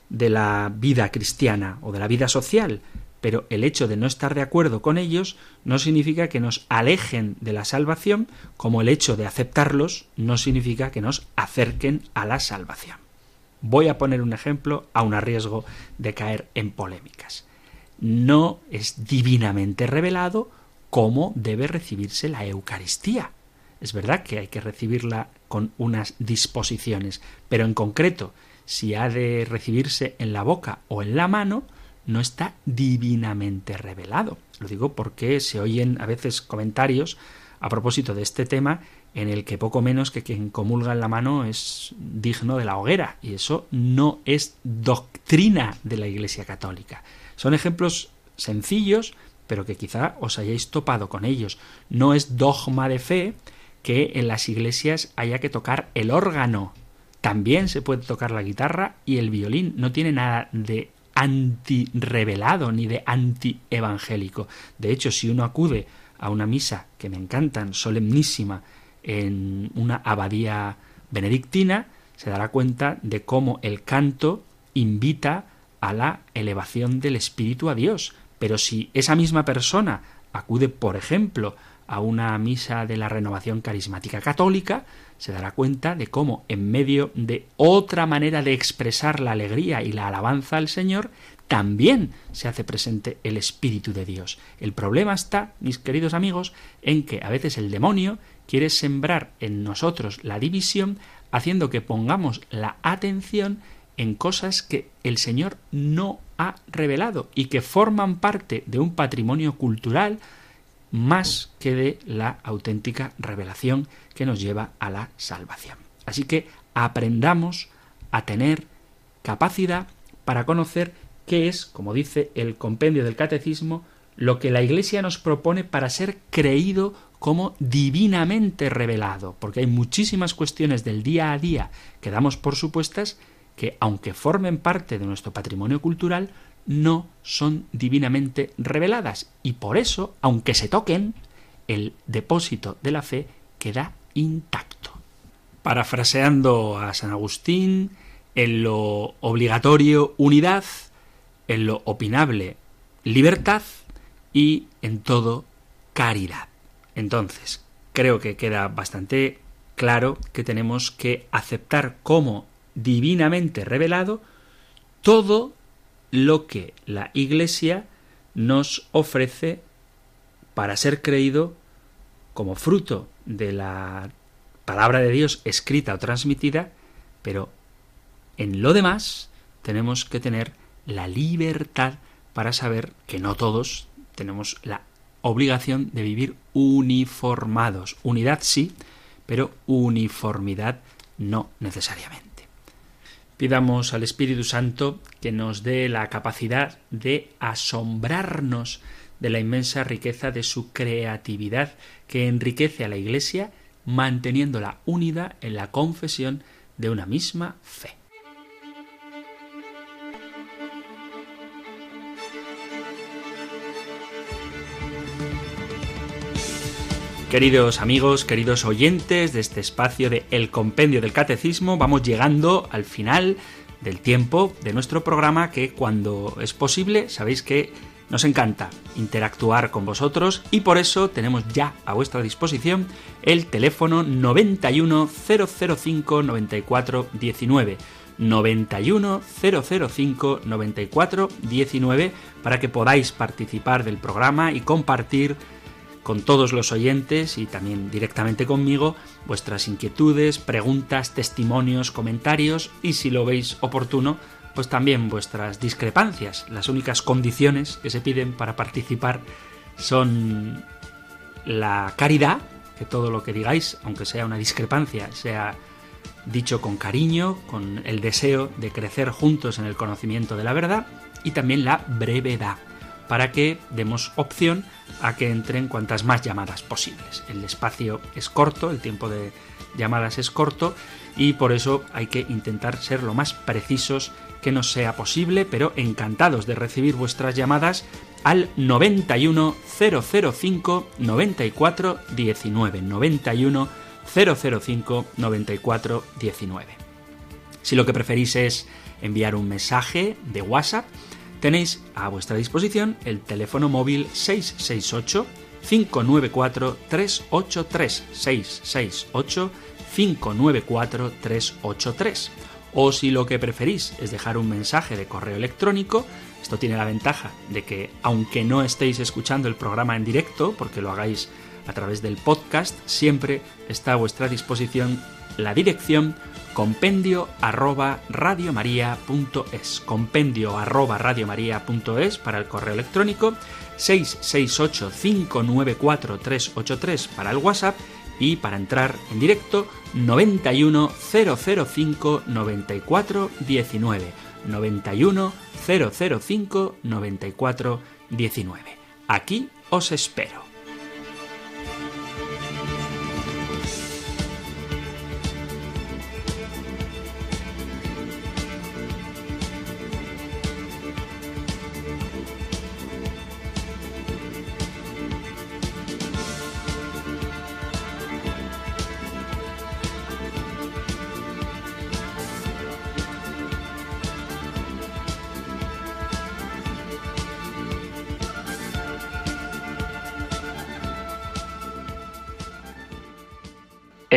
de la vida cristiana o de la vida social, pero el hecho de no estar de acuerdo con ellos no significa que nos alejen de la salvación, como el hecho de aceptarlos no significa que nos acerquen a la salvación. Voy a poner un ejemplo a un riesgo de caer en polémicas. No es divinamente revelado cómo debe recibirse la Eucaristía. Es verdad que hay que recibirla con unas disposiciones, pero en concreto, si ha de recibirse en la boca o en la mano, no está divinamente revelado. Lo digo porque se oyen a veces comentarios a propósito de este tema en el que poco menos que quien comulga en la mano es digno de la hoguera, y eso no es doctrina de la Iglesia Católica. Son ejemplos sencillos, pero que quizá os hayáis topado con ellos. No es dogma de fe que en las iglesias haya que tocar el órgano. También se puede tocar la guitarra y el violín. No tiene nada de anti-revelado ni de anti-evangélico. De hecho, si uno acude a una misa que me encantan, solemnísima, en una abadía benedictina, se dará cuenta de cómo el canto invita a la elevación del espíritu a Dios. Pero si esa misma persona acude, por ejemplo, a una misa de la renovación carismática católica, se dará cuenta de cómo, en medio de otra manera de expresar la alegría y la alabanza al Señor, también se hace presente el Espíritu de Dios. El problema está, mis queridos amigos, en que a veces el demonio quiere sembrar en nosotros la división, haciendo que pongamos la atención en cosas que el Señor no ha revelado y que forman parte de un patrimonio cultural más que de la auténtica revelación que nos lleva a la salvación. Así que aprendamos a tener capacidad para conocer qué es, como dice el compendio del catecismo, lo que la Iglesia nos propone para ser creído como divinamente revelado, porque hay muchísimas cuestiones del día a día que damos por supuestas que, aunque formen parte de nuestro patrimonio cultural, no son divinamente reveladas y por eso, aunque se toquen, el depósito de la fe queda intacto. Parafraseando a San Agustín, en lo obligatorio unidad, en lo opinable libertad y en todo caridad. Entonces, creo que queda bastante claro que tenemos que aceptar como divinamente revelado todo lo que la Iglesia nos ofrece para ser creído como fruto de la palabra de Dios escrita o transmitida, pero en lo demás tenemos que tener la libertad para saber que no todos tenemos la obligación de vivir uniformados. Unidad sí, pero uniformidad no necesariamente. Pidamos al Espíritu Santo que nos dé la capacidad de asombrarnos de la inmensa riqueza de su creatividad que enriquece a la Iglesia manteniéndola unida en la confesión de una misma fe. Queridos amigos, queridos oyentes de este espacio de El Compendio del Catecismo, vamos llegando al final del tiempo de nuestro programa que cuando es posible sabéis que nos encanta interactuar con vosotros y por eso tenemos ya a vuestra disposición el teléfono 91005 94 19 91005 94 19 para que podáis participar del programa y compartir con todos los oyentes y también directamente conmigo vuestras inquietudes, preguntas, testimonios, comentarios y si lo veis oportuno, pues también vuestras discrepancias. Las únicas condiciones que se piden para participar son la caridad, que todo lo que digáis, aunque sea una discrepancia, sea dicho con cariño, con el deseo de crecer juntos en el conocimiento de la verdad, y también la brevedad para que demos opción a que entren cuantas más llamadas posibles. El espacio es corto, el tiempo de llamadas es corto y por eso hay que intentar ser lo más precisos que nos sea posible, pero encantados de recibir vuestras llamadas al 91 005 94 19 91 005 94 19. Si lo que preferís es enviar un mensaje de WhatsApp, Tenéis a vuestra disposición el teléfono móvil 668 594 383 668 594 383 O si lo que preferís es dejar un mensaje de correo electrónico, esto tiene la ventaja de que aunque no estéis escuchando el programa en directo, porque lo hagáis a través del podcast, siempre está a vuestra disposición la dirección compendio arroba radiomaria.es compendio arroba radiomaria.es para el correo electrónico 668 594 383 para el WhatsApp y para entrar en directo 91 005 94 19 91 005 94 19 aquí os espero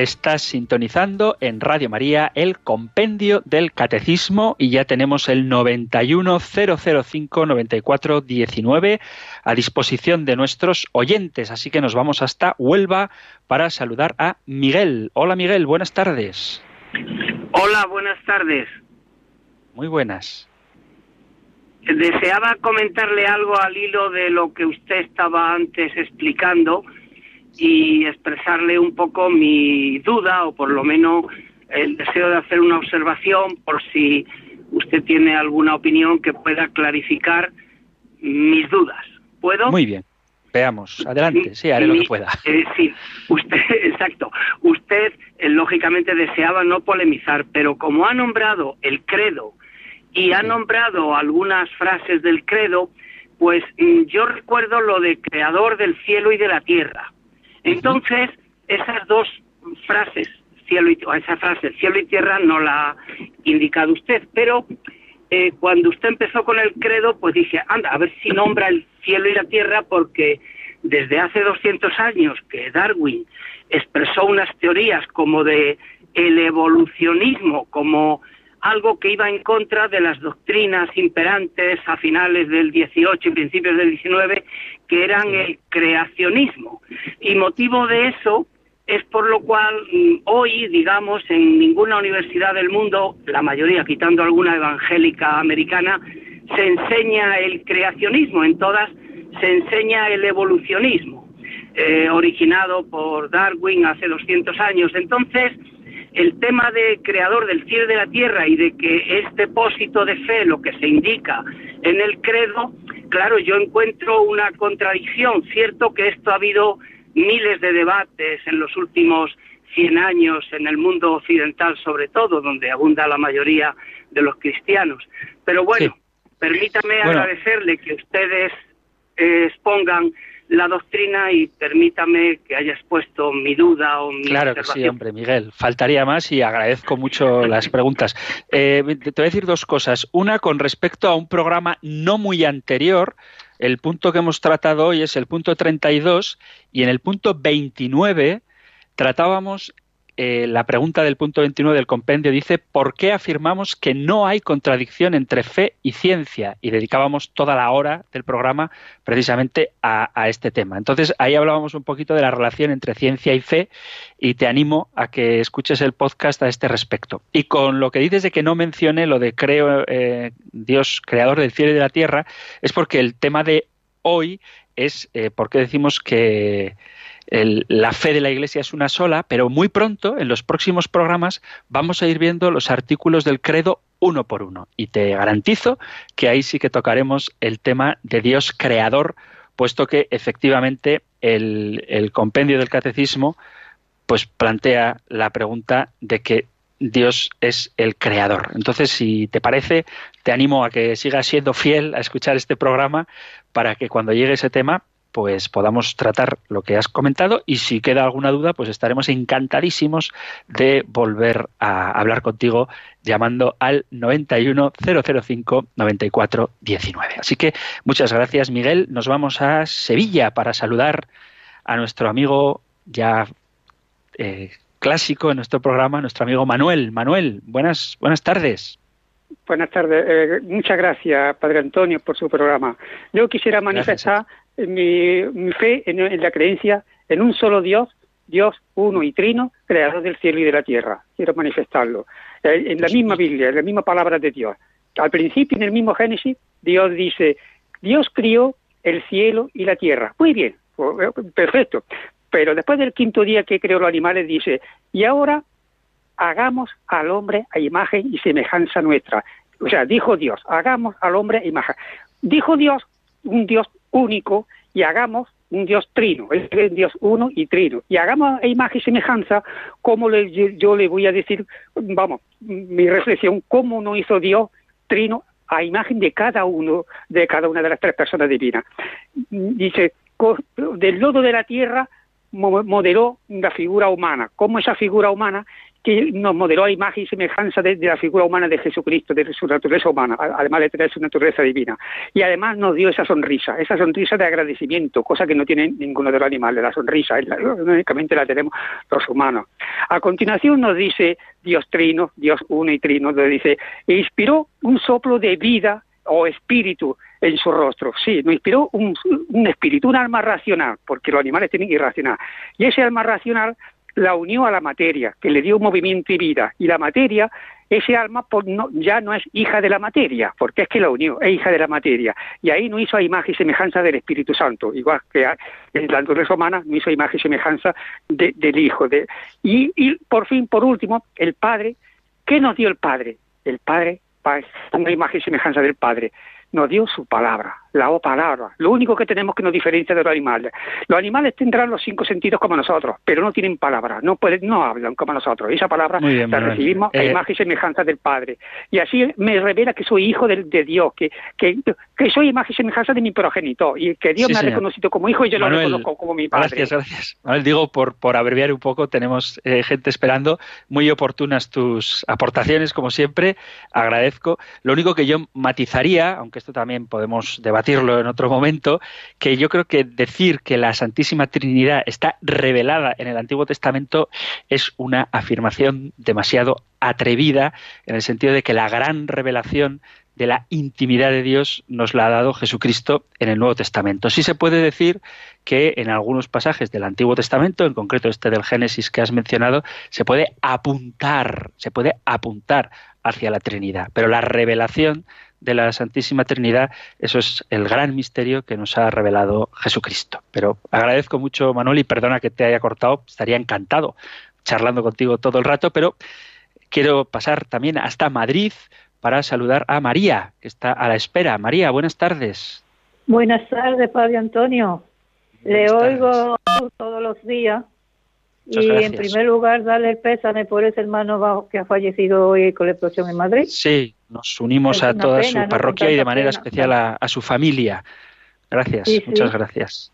Estás sintonizando en Radio María el compendio del catecismo y ya tenemos el 910059419 a disposición de nuestros oyentes. Así que nos vamos hasta Huelva para saludar a Miguel. Hola Miguel, buenas tardes. Hola, buenas tardes. Muy buenas. Deseaba comentarle algo al hilo de lo que usted estaba antes explicando y expresarle un poco mi duda o por lo menos el deseo de hacer una observación por si usted tiene alguna opinión que pueda clarificar mis dudas. ¿Puedo? Muy bien. Veamos, adelante, sí, haré lo que pueda. <laughs> Eh, sí, usted, <laughs> exacto. Usted, eh, lógicamente, deseaba no polemizar, pero como ha nombrado el credo y ha nombrado algunas frases del credo, pues mm, yo recuerdo lo de creador del cielo y de la tierra. Entonces, esas dos frases, cielo y, esa frase, cielo y tierra, no la ha indicado usted, pero eh, cuando usted empezó con el credo, pues dije, anda, a ver si nombra el cielo y la tierra, porque desde hace 200 años que Darwin expresó unas teorías como de el evolucionismo, como algo que iba en contra de las doctrinas imperantes a finales del 18 y principios del 19, que eran el creacionismo. Y motivo de eso es por lo cual mm, hoy, digamos, en ninguna universidad del mundo, la mayoría quitando alguna evangélica americana, se enseña el creacionismo, en todas se enseña el evolucionismo, eh, originado por Darwin hace 200 años. Entonces, el tema de creador del cielo y de la tierra y de que es depósito de fe lo que se indica en el credo, claro, yo encuentro una contradicción. Cierto que esto ha habido miles de debates en los últimos 100 años en el mundo occidental, sobre todo, donde abunda la mayoría de los cristianos. Pero bueno, permítame agradecerle que ustedes eh, expongan la doctrina y permítame que haya expuesto mi duda o mi Claro que sí, hombre, Miguel. Faltaría más y agradezco mucho las preguntas. Eh, te voy a decir dos cosas. Una con respecto a un programa no muy anterior. El punto que hemos tratado hoy es el punto 32 y en el punto 29 tratábamos eh, la pregunta del punto 29 del compendio dice ¿por qué afirmamos que no hay contradicción entre fe y ciencia? Y dedicábamos toda la hora del programa precisamente a, este tema. Entonces ahí hablábamos un poquito de la relación entre ciencia y fe y te animo a que escuches el podcast a este respecto. Y con lo que dices de que no mencione lo de creo eh, Dios creador del cielo y de la tierra, es porque el tema de hoy es eh, por qué decimos que la fe de la Iglesia es una sola, pero muy pronto, en los próximos programas, vamos a ir viendo los artículos del credo uno por uno. Y te garantizo que ahí sí que tocaremos el tema de Dios creador, puesto que efectivamente el, el compendio del catecismo pues plantea la pregunta de que Dios es el creador. Entonces, si te parece, te animo a que sigas siendo fiel a escuchar este programa para que cuando llegue ese tema pues podamos tratar lo que has comentado y si queda alguna duda, pues estaremos encantadísimos de volver a hablar contigo llamando al 91 005 94 19. Así que muchas gracias, Miguel. Nos vamos a Sevilla para saludar a nuestro amigo ya eh, clásico en nuestro programa, nuestro amigo Manuel. Manuel, buenas, buenas tardes. Buenas tardes. Eh, muchas gracias, Padre Antonio, por su programa. Yo quisiera manifestar mi, fe en, la creencia en un solo Dios, Dios uno y trino, creador del cielo y de la tierra. Quiero manifestarlo. Eh, en la misma Biblia, en la misma palabra de Dios. Al principio, en el mismo Génesis, Dios dice, Dios crió el cielo y la tierra. Muy bien, eh, perfecto. Pero después del quinto día que creó los animales, dice, y ahora hagamos al hombre a imagen y semejanza nuestra. O sea, dijo Dios, hagamos al hombre a imagen. Dijo Dios, un Dios único, y hagamos un Dios trino, es Dios uno y trino. Y hagamos imagen y semejanza, como yo le voy a decir, vamos, mi reflexión, cómo no hizo Dios trino a imagen de cada uno, de cada una de las tres personas divinas. Dice, del lodo de la tierra modeló la figura humana, como esa figura humana que nos modeló a imagen y semejanza de, la figura humana de Jesucristo, de su naturaleza humana, además de tener su naturaleza divina. Y además nos dio esa sonrisa, esa sonrisa de agradecimiento, cosa que no tiene ninguno de los animales, la sonrisa, únicamente la tenemos los humanos. A continuación nos dice Dios trino, Dios uno y trino, nos dice, inspiró un soplo de vida o espíritu en su rostro. Sí, nos inspiró un, espíritu, un alma racional, porque los animales tienen irracional. Y ese alma racional la unió a la materia, que le dio movimiento y vida. Y la materia, ese alma pues, ya no es hija de la materia, porque es que la unió, es hija de la materia. Y ahí no hizo a imagen y semejanza del Espíritu Santo, igual que en la naturaleza humana no hizo imagen y semejanza del Hijo. De, y, y por fin, por último, el Padre, ¿qué nos dio el Padre? El Padre, una imagen y semejanza del Padre nos dio su palabra, la o palabra. Lo único que tenemos que nos diferencia de los animales. Los animales tendrán los cinco sentidos como nosotros, pero no tienen palabra, no pueden, no hablan como nosotros. Esa palabra la recibimos a eh, imagen y semejanza del Padre. Y así me revela que soy hijo de, Dios, que, que, que, soy imagen y semejanza de mi progenitor, y que Dios me ha reconocido como hijo y yo lo reconozco como mi padre. Gracias, gracias. Manuel, digo, por, por abreviar un poco, tenemos eh, gente esperando, muy oportunas tus aportaciones, como siempre, agradezco. Lo único que yo matizaría, aunque esto también podemos debatirlo en otro momento, que yo creo que decir que la Santísima Trinidad está revelada en el Antiguo Testamento es una afirmación demasiado atrevida en el sentido de que la gran revelación de la intimidad de Dios nos la ha dado Jesucristo en el Nuevo Testamento. Sí se puede decir que en algunos pasajes del Antiguo Testamento, en concreto este del Génesis que has mencionado, se puede apuntar, se puede apuntar hacia la Trinidad, pero la revelación de la Santísima Trinidad, eso es el gran misterio que nos ha revelado Jesucristo. Pero agradezco mucho, Manuel, y perdona que te haya cortado, estaría encantado charlando contigo todo el rato, pero quiero pasar también hasta Madrid para saludar a María, que está a la espera. María, buenas tardes. Buenas tardes, Padre Antonio. Le oigo todos los días y en primer lugar, darle el pésame por ese hermano que ha fallecido hoy con la explosión en Madrid. Sí, nos unimos a toda su parroquia y de manera especial a, su familia. Gracias, muchas gracias.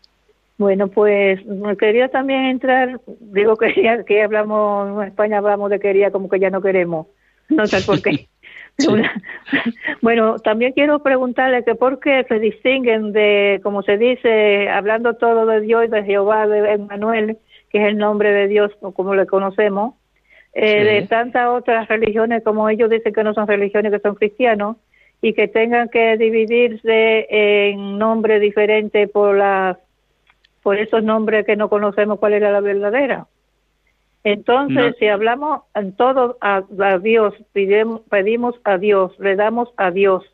Bueno, pues quería también entrar, digo que ya que hablamos, en España hablamos de quería como que ya no queremos, <laughs> no sé por qué. <laughs> <laughs> bueno, también quiero preguntarle que por qué se distinguen de, como se dice, hablando todo de Dios, de Jehová, de Emmanuel, que es el nombre de Dios como le conocemos, eh, de tantas otras religiones como ellos dicen que no son religiones, que son cristianos, y que tengan que dividirse en nombres diferentes por las por esos nombres que no conocemos cuál era la verdadera. Entonces, si hablamos en todo a, Dios, pedimos, pedimos a Dios, le damos a Dios,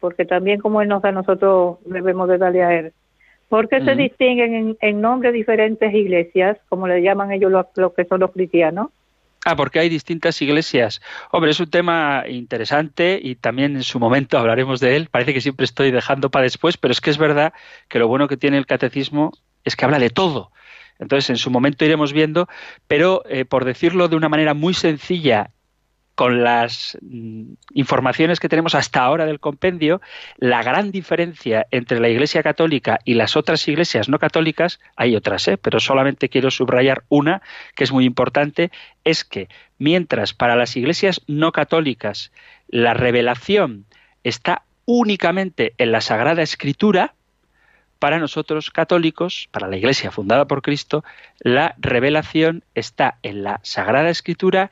porque también como Él nos da, nosotros debemos de darle a Él. ¿Por qué se distinguen en, nombres diferentes iglesias, como le llaman ellos los, que son los cristianos? Ah, porque hay distintas iglesias. Hombre, es un tema interesante y también en su momento <laughs> hablaremos de él. Parece que siempre estoy dejando para después, pero es que es verdad que lo bueno que tiene el catecismo es que habla de todo. Entonces, en su momento iremos viendo, pero eh, por decirlo de una manera muy sencilla con las mm, informaciones que tenemos hasta ahora del compendio, la gran diferencia entre la Iglesia católica y las otras iglesias no católicas, hay otras, ¿eh? pero solamente quiero subrayar una que es muy importante, es que mientras para las iglesias no católicas la revelación está únicamente en la Sagrada Escritura, para nosotros católicos, para la Iglesia fundada por Cristo, la revelación está en la Sagrada Escritura,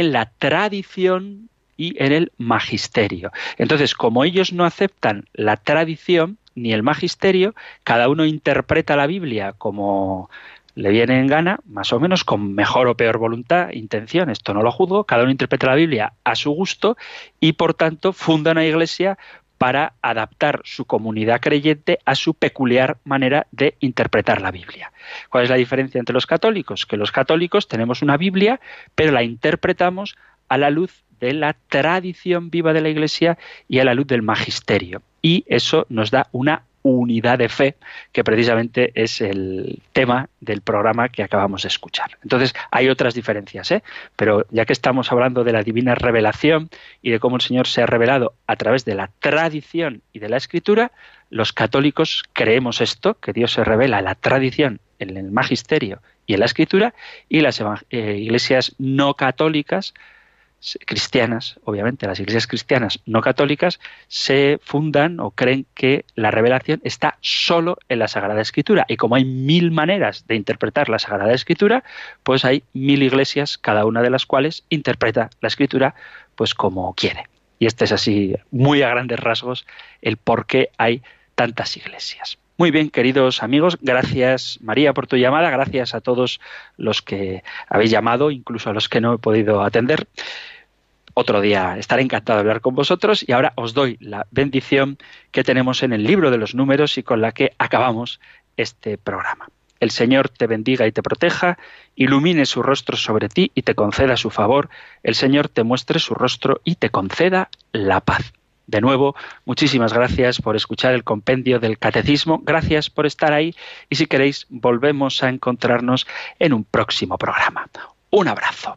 en la tradición y en el magisterio. Entonces, como ellos no aceptan la tradición ni el magisterio, cada uno interpreta la Biblia como le viene en gana, más o menos con mejor o peor voluntad, intención, esto no lo juzgo, cada uno interpreta la Biblia a su gusto y por tanto funda una iglesia para adaptar su comunidad creyente a su peculiar manera de interpretar la Biblia. ¿Cuál es la diferencia entre los católicos? Que los católicos tenemos una Biblia, pero la interpretamos a la luz de la tradición viva de la Iglesia y a la luz del magisterio. Y eso nos da una unidad de fe, que precisamente es el tema del programa que acabamos de escuchar. Entonces, hay otras diferencias, ¿eh? pero ya que estamos hablando de la divina revelación y de cómo el Señor se ha revelado a través de la tradición y de la escritura, los católicos creemos esto, que Dios se revela en la tradición, en el magisterio y en la escritura, y las eh, iglesias no católicas cristianas, obviamente las iglesias cristianas no católicas, se fundan o creen que la revelación está solo en la Sagrada Escritura. Y como hay mil maneras de interpretar la Sagrada Escritura, pues hay mil iglesias, cada una de las cuales interpreta la Escritura pues como quiere. Y este es así, muy a grandes rasgos, el por qué hay tantas iglesias. Muy bien, queridos amigos, gracias María por tu llamada, gracias a todos los que habéis llamado, incluso a los que no he podido atender. Otro día estaré encantado de hablar con vosotros y ahora os doy la bendición que tenemos en el libro de los números y con la que acabamos este programa. El Señor te bendiga y te proteja, ilumine su rostro sobre ti y te conceda su favor. El Señor te muestre su rostro y te conceda la paz. De nuevo, muchísimas gracias por escuchar el compendio del catecismo, gracias por estar ahí y si queréis volvemos a encontrarnos en un próximo programa. Un abrazo.